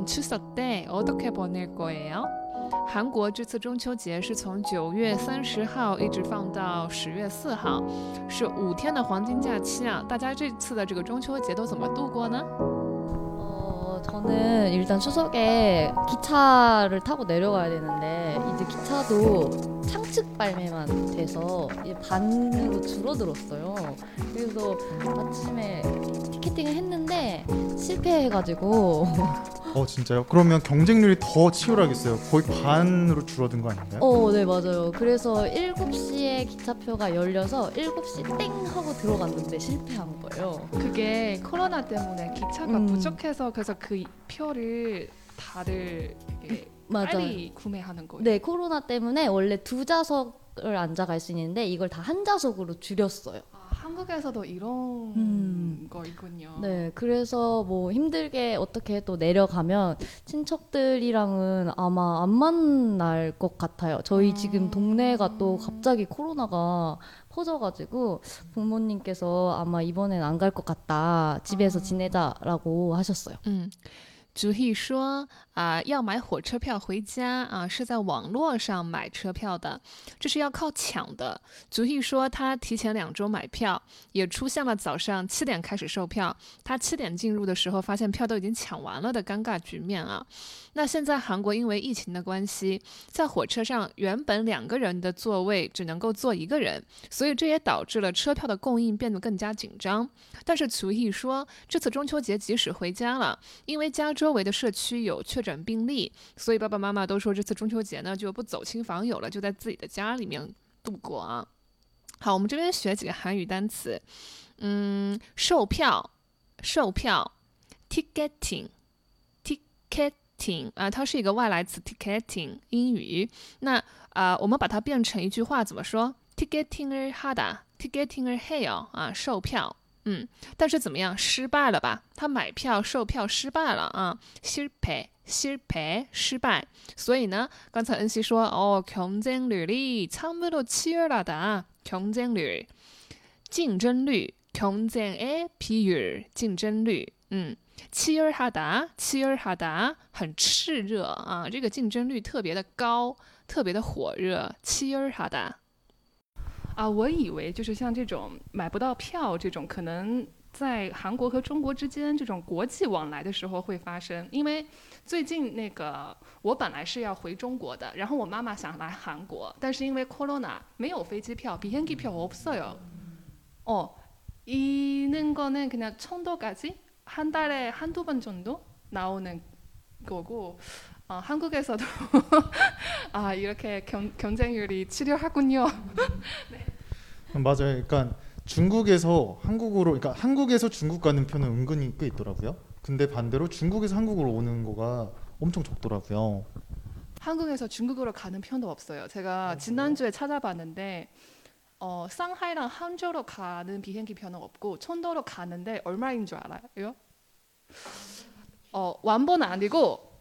네, 여러분은 이번 추석 때 어떻게 보낼 거예요? 韩国这次中秋节是从九月三十号一直放到十月四号，是五天的黄金假期啊！大家这次的这个中秋节都怎么度过呢？ 어, 저는 일단 추석에 기차를 타고 내려가야 되는데 이제 기차도 상측 발매만 돼서 이제 반으로 줄어들었어요. 그래서 아침에 티켓팅을 했는데 실패해가지고 어 진짜요? 그러면 경쟁률이 더 치열하겠어요. 거의 반으로 줄어든 거 아닌가요? 어, 네, 맞아요. 그래서 7시에 기차표가 열려서 7시 땡 하고 들어갔는데 실패한 거예요. 그게 코로나 때문에 기차가 음. 부족해서 그래서 그 표를 다들 이게 맞아요. 빨리 구매하는 거예요. 네, 코로나 때문에 원래 두 좌석을 앉아 갈 수 있는데 이걸 다 한 좌석으로 줄였어요. 아, 한국에서도 이런 음. 거 있군요. 네, 그래서 뭐 힘들게 어떻게 또 내려가면 친척들이랑은 아마 안 만날 것 같아요. 저희 음. 지금 동네가 또 갑자기 코로나가 퍼져가지고 부모님께서 아마 이번엔 안 갈 것 같다. 집에서 아. 지내자라고 하셨어요. 嗯，主义说啊、要买火车票回家啊、是在网络上买车票的，这是要靠抢的。主义说他提前两周买票，也出现了早上七点开始售票，他七点进入的时候发现票都已经抢完了的尴尬局面啊。那现在韩国因为疫情的关系，在火车上原本两个人的座位只能够坐一个人，所以这也导致了车票的供应变得更加紧张。但是厨艺说，这次中秋节即使回家了，因为家周围的社区有确诊病例，所以爸爸妈妈都说这次中秋节呢就不走亲访友了，就在自己的家里面度过啊。好，我们这边学几个韩语单词，嗯，售票，售票，ticketing，ticketing 啊，它是一个外来词，ticketing 英语。那啊、我们把它变成一句话怎么说？ticketing을 하다，ticketing을 해요啊，售票。 嗯，但是怎么样？失败了吧？他买票售票失败了啊，失败，失败，失败。所以呢，刚才恩熙说哦，경쟁률이참으로치열하다。경쟁률，竞争率，경쟁의비율，竞争率。嗯，치열하다，치열하다，很炽热啊，这个竞争率特别的高，特别的火热，치열하다。 啊，我以为就是像这种买不到票这种，可能在韩国和中国之间这种国际往来的时候会发生。因为最近那个我本来是要回中国的，然后我妈妈想来韩国，但是因为 corona 没有飞机票，비행기표없어요。 어, 있는 거는 그냥 청도까지 한 달에 한두 번 정도 나오는 거고 어, 한국에서도 아 이렇게 경, 경쟁률이 치열하군요. 맞아요. 그러니까 중국에서 한국으로 그러니까 한국에서 중국 가는 표는 은근히 꽤 있더라고요. 근데 반대로 중국에서 한국으로 오는 거가 엄청 적더라고요. 한국에서 중국으로 가는 편도 없어요. 제가 지난주에 찾아봤는데 어, 상하이랑 항저우로 가는 비행기 표는 없고 천도로 가는데 얼마인 줄 알아요? 어, 완보는 아니고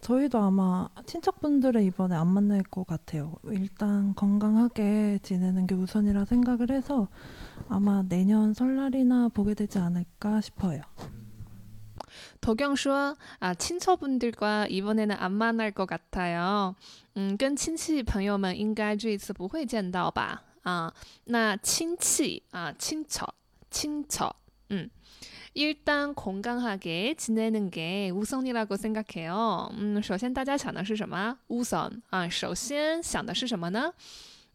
저희도 아마 친척분들을 이번에 안 만날 것 같아요. 일단 건강하게 지내는 게 우선이라 생각을 해서 아마 내년 설날이나 보게 되지 않을까 싶어요. 도경 说啊，亲戚분들과 이번에는 안 만날 것 같아요。嗯，跟亲戚朋友们应该这一次不会见到吧？啊，那亲戚啊，친척，친척，嗯。 일단 건강하게 지내는 게 우선이라고 생각해요. 음, 首先大家想的是什么？ 우선 啊，首先想的是什么呢？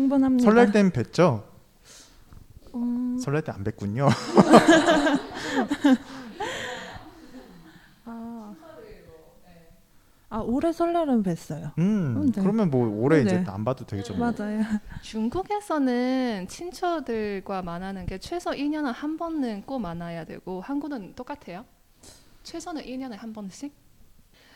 충분합니다. 설날 땐 뵀죠? 음, 설날 때 안 뵀군요. 아, 아 올해 설날은 뵀어요. 음, 음, 네. 그러면 뭐 올해 네. 이제 안 봐도 되죠. 뭐. 맞아요. 중국에서는 친척들과 만나는 게 최소 1년에 한 번은 꼭 만나야 되고 한국은 똑같아요. 최소는 1년에 한 번씩.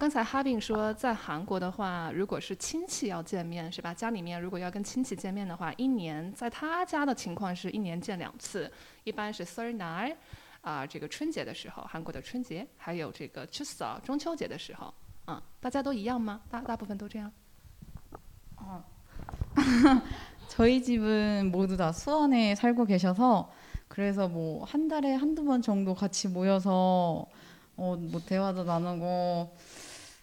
刚才哈炳说，在韩国的话，如果是亲戚要见面，是吧？家里面如果要跟亲戚见面的话，一年在他家的情况是一年见两次，一般是 s e r n a 啊、这个春节的时候，韩国的春节，还有这个 Chuseok 中秋节的时候，啊、大家都一样吗？大大部分都这样？ 어. 저희 집은 모두 다 수원에 살고 계셔서 그래서 뭐 한 달에 한두 번 정도 같이 모여서 어, 뭐 대화도 나누고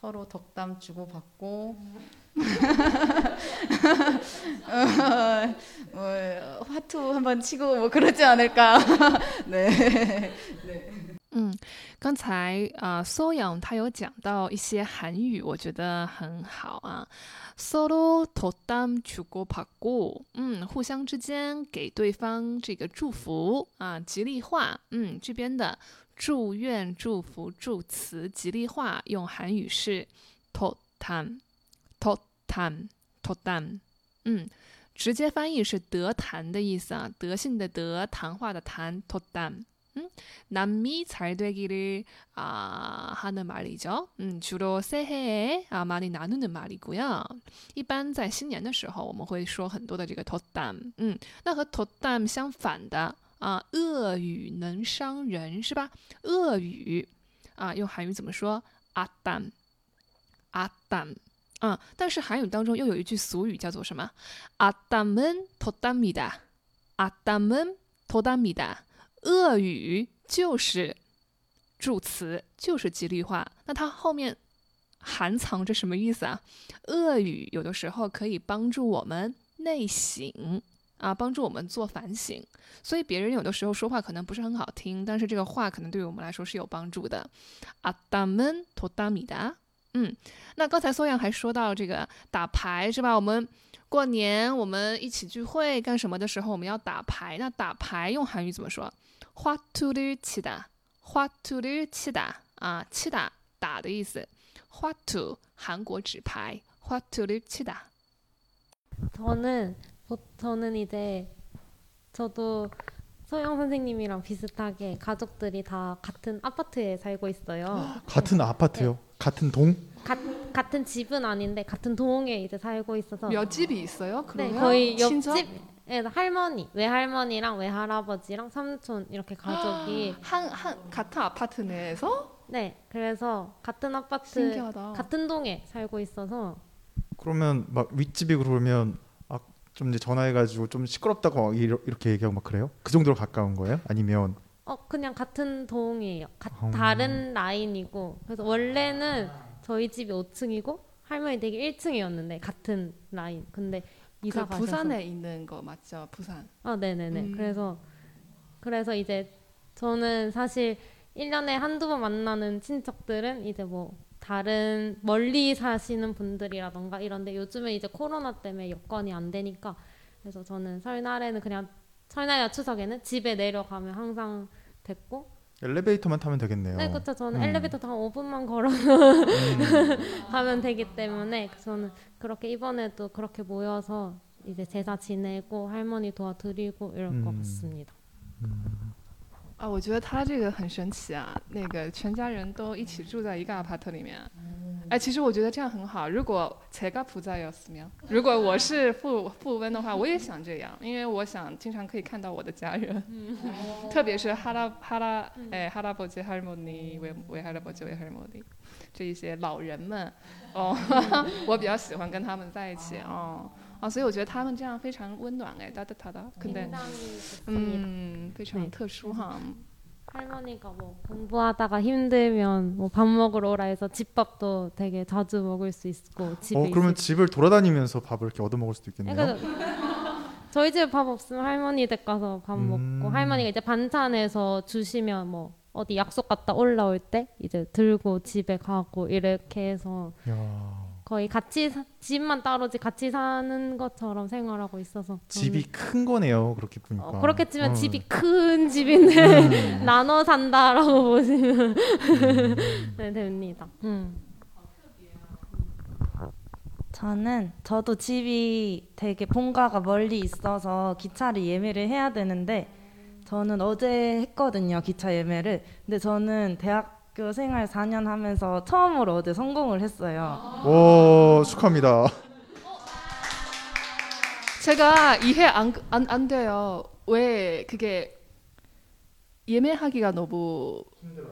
서로 덕담 주고 받고 어, 뭐 화투 한번 치고 뭐 그러지 않을까. 네. 嗯，刚才啊，苏阳他有讲到一些韩语，我觉得很好啊。solo 도담주고받고，嗯，互相之间给对方这个祝福啊，吉利话。嗯，这边的 祝愿、祝福、祝词、吉利话用韩语是도담도담도담。嗯，直接翻译是得谈的意思啊，德性的德，谈话的谈，도담。 남미 잘 되기를 아, 하는 말이죠. 음, 주로 새해에 아, 많이 나누는 말이고요. 一般在新年的时候我们会说很多的这个 덧담. 嗯，那和 덧담 相反的 啊，恶语能伤人，是吧？恶语啊，用韩语怎么说？阿丹，阿丹啊。但是韩语当中又有一句俗语，叫做什么？阿丹们托丹米哒，阿丹们托丹米哒。恶语就是助词，就是吉利话。那它后面含藏着什么意思啊？恶语有的时候可以帮助我们内省。啊，帮助我们做反省。所以别人有的时候说话可能不是很好听，但是这个话可能对于我们来说是有帮助的。아담은도담이 다。 嗯，那刚才苏阳还说到这个打牌是吧？我们过年我们一起聚会干什么的时候，我们要打牌。那打牌用韩语怎么说？화투를치다， 화투를치다啊，치다打的意思。화투韩国纸牌，화투를치다。 저는 보- 저는 이제 저도 소영 선생님이랑 비슷하게 가족들이 다 같은 아파트에 살고 있어요. 같은 아파트요? 같은 동? 가, 같은 집은 아닌데 같은 동에 이제 살고 있어서 몇 집이 있어요? 네, 그러면 거의 친척? 옆집 예, 할머니, 외할머니랑 외할아버지랑 삼촌 이렇게 가족이 한, 한 같은 아파트 내에서 네, 그래서 같은 아파트 신기하다. 같은 동에 살고 있어서 그러면 막 윗집이 그러면 아, 좀 이제 전화해가지고 좀 시끄럽다고 이렇게 얘기하고 막 그래요? 그 정도로 가까운 거예요? 아니면 어 그냥 같은 동이에요. 가, 음. 다른 라인이고 그래서 원래는 저희 집이 5층이고 할머니 댁이 1층이었는데 같은 라인. 근데 이사 그 가셔서 부산에 있는 거 맞죠? 부산. 아, 네네네. 음. 그래서 그래서 이제 저는 사실 1년에 한두 번 만나는 친척들은 이제 뭐 다른 멀리 사시는 분들이라던가 이런데 요즘에 이제 코로나 때문에 여건이 안 되니까 그래서 저는 설날에는 그냥 설날이나 추석에는 집에 내려가면 항상 뵙고 엘리베이터만 타면 되겠네요. 네, 그렇죠. 저는 음. 엘리베이터 타고 5분만 걸어 음. 가면 되기 때문에 저는 그렇게 이번에도 그렇게 모여서 이제 제사 지내고 할머니 도와드리고 이럴 것 음. 같습니다. 啊，我觉得他这个很神奇啊，那个全家人都一起住在一个 apart 里面。哎，其实我觉得这样很好。如果才个普在要死喵，如果我是富富翁的话，我也想这样，因为我想经常可以看到我的家人，特别是哈拉哈拉哎哈拉伯杰哈尔莫尼维维哈拉伯杰维哈尔莫尼这一些老人们，哦，我比较喜欢跟他们在一起哦。 啊，所以我觉得他们这样非常温暖哎，哒哒哒哒，근데 굉장히 좋습니다. 嗯，非常 네 特殊哈。 할머니가 뭐 공부하다가 힘들면 뭐 밥 먹으러 오라 해서 집밥도 되게 자주 먹을 수 있고 집에 어 그러면 있을 집을 돌아다니면서 밥을 이렇게 얻어 먹을 수도 있겠네요. 그러니까 저희 집에 밥 없으면 할머니 댁 가서 밥 음. 먹고 할머니가 이제 반찬해서 주시면 뭐 어디 약속 갔다 올라올 때 이제 들고 집에 가고 이렇게 해서 야, 거의 같이 사- 집만 따로지 같이 사는 것처럼 생활하고 있어서 집이 큰 거네요. 그렇게 보니까. 어, 그렇게 치면 어. 집이 큰 집인데 음. 나눠 산다라고 보시면 네, 됩니다. 음. 저는 저도 집이 되게 본가가 멀리 있어서 기차를 예매를 해야 되는데 저는 어제 했거든요 기차 예매를 근데 저는 대학 교 생활 4년 하면서 처음으로 어제 성공을 했어요 오 축하합니다. 제가 이해 안, 안, 안 돼요. 왜 그게 예매하기가 너무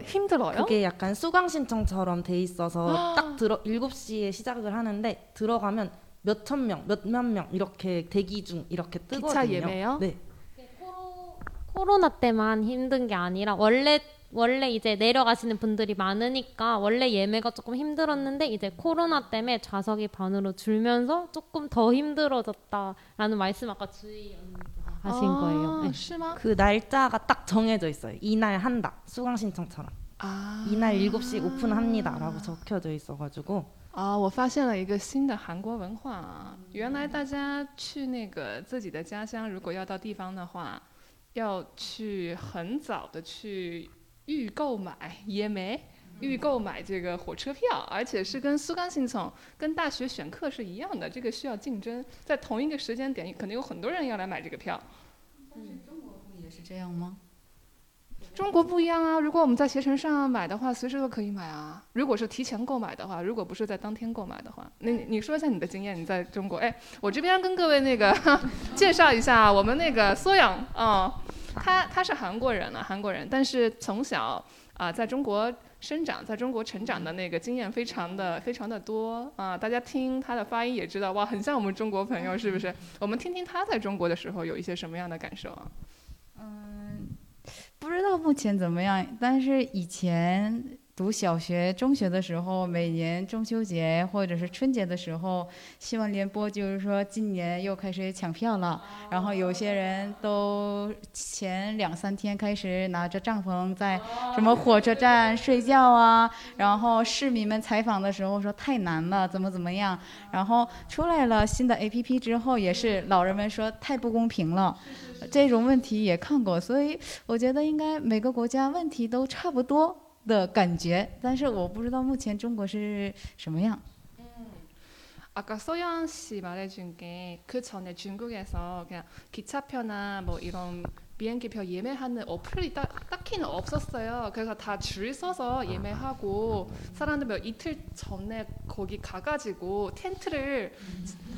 힘들어요? 그게 약간 수강 신청처럼 돼 있어서 딱 들어 7시에 시작을 하는데 들어가면 몇 천 명, 몇만 명 이렇게 대기 중 이렇게 뜨거든요. 기차 예매요? 네. 코로나 때만 힘든 게 아니라 원래 원래 이제 내려가시는 분들이 많으니까 원래 예매가 조금 힘들었는데 이제 코로나 때문에 좌석이 반으로 줄면서 조금 더 힘들어졌다라는 말씀 아까 주희 언니가 하신 거예요. 네. 是吗？ 그 날짜가 딱 정해져 있어요. 이날 한다. 수강 신청처럼. 啊 이날 7시 오픈합니다라고 적혀져 있어가지고 啊，我发现了一个新的韩国文化啊！原来大家去那个自己的家乡，如果要到地方的话，要去很早的去 预购买也没，预购买这个火车票，而且是跟苏干信从跟大学选课是一样的，这个需要竞争，在同一个时间点，可能有很多人要来买这个票。也是这样吗？中国不一样啊！如果我们在携程上买的话，随时都可以买啊。如果是提前购买的话，如果不是在当天购买的话，那你你说一下你的经验，你在中国？哎，我这边跟各位那个 介绍一下，我们那个缩阳啊、他他是韩国人呢、韩国人，但是从小啊、在中国生长，在中国成长的那个经验非常的非常的多啊、大家听他的发音也知道，哇，很像我们中国朋友，是不是？我们听听他在中国的时候有一些什么样的感受啊？嗯，不知道目前怎么样，但是以前读小学、中学的时候，每年中秋节或者是春节的时候，新闻联播就是说今年又开始抢票了，然后有些人都前两三天开始拿着帐篷在什么火车站睡觉啊，然后市民们采访的时候说太难了，怎么怎么样，然后出来了新的 APP 之后，也是老人们说太不公平了。这种问题也看过，所以我觉得应该每个国家问题都差不多的感觉，但是我不知道目前中国是什么样。 아까 소연 씨 말해준 게 그 전에 중국에서 그냥 기차표나 뭐 이런 비행기표 예매하는 어플이 딱, 딱히는 없었어요. 그래서 다 줄 서서 예매하고 사람들 몇 이틀 전에 거기 가가지고 텐트를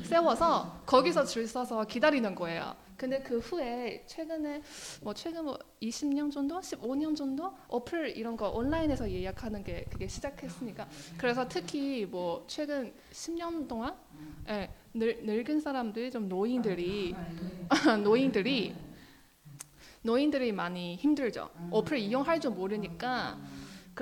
세워서 거기서 줄 서서 기다리는 거예요. 근데 그 후에 최근에 뭐 최근 뭐 20년 정도, 15년 정도? 어플 이런 거 온라인에서 예약하는 게 그게 시작했으니까. 그래서 특히 뭐 최근 10년 동안? 예, 늙, 늙은 사람들 좀 노인들이 노인들이 노인들이 많이 힘들죠. 어플 이용할 줄 모르니까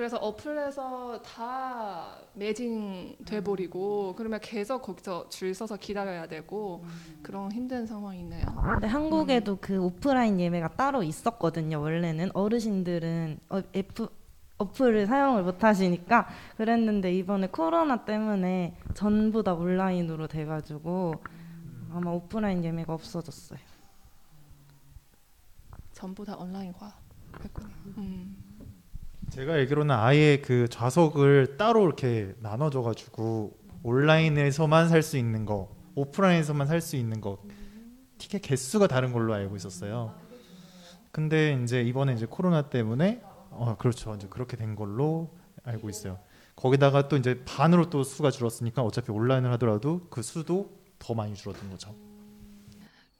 그래서 어플에서 다 매진돼 버리고 그러면 계속 거기서 줄 서서 기다려야 되고 그런 힘든 상황이 있네요. 근데 한국에도 그 오프라인 예매가 따로 있었거든요. 원래는 어르신들은 어, F, 어플을 사용을 못 하시니까 그랬는데 이번에 코로나 때문에 전부 다 온라인으로 돼가지고 아마 오프라인 예매가 없어졌어요. 전부 다 온라인화 했군요. 음. 제가 알기로는 아예 그 좌석을 따로 이렇게 나눠져 가지고 온라인에서만 살 수 있는 거, 오프라인에서만 살 수 있는 거 티켓 개수가 다른 걸로 알고 있었어요. 근데 이제 이번에 이제 코로나 때문에 어 그렇죠. 이제 그렇게 된 걸로 알고 있어요. 거기다가 또 이제 반으로 또 수가 줄었으니까 어차피 온라인을 하더라도 그 수도 더 많이 줄어든 거죠.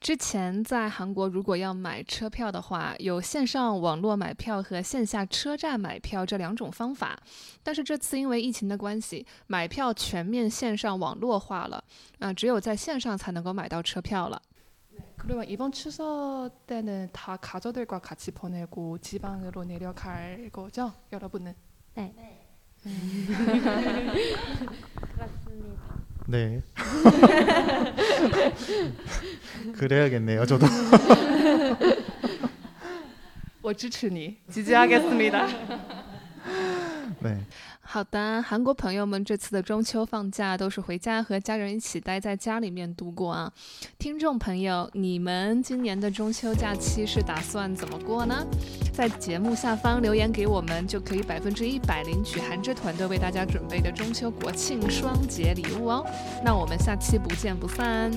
之前在韩国，如果要买车票的话，有线上网络买票和线下车站买票这两种方法。但是这次因为疫情的关系，买票全面线上网络化了，啊、只有在线上才能够买到车票了。 그러면 이번 추석 때는 다 가족들과 같이 보내고 지방으로 내려갈 거죠, 여러분은? 네. 그렇습니다. 네. 그래야겠네요. 저도. 我支持你, 지지하겠습니다. 네. 好的，韩国朋友们这次的中秋放假都是回家和家人一起待在家里面度过啊。听众朋友，你们今年的中秋假期是打算怎么过呢？ 在节目下方留言给我们，就可以百分之一百领取韩之团队为大家准备的中秋国庆双节礼物哦。那我们下期不见不散。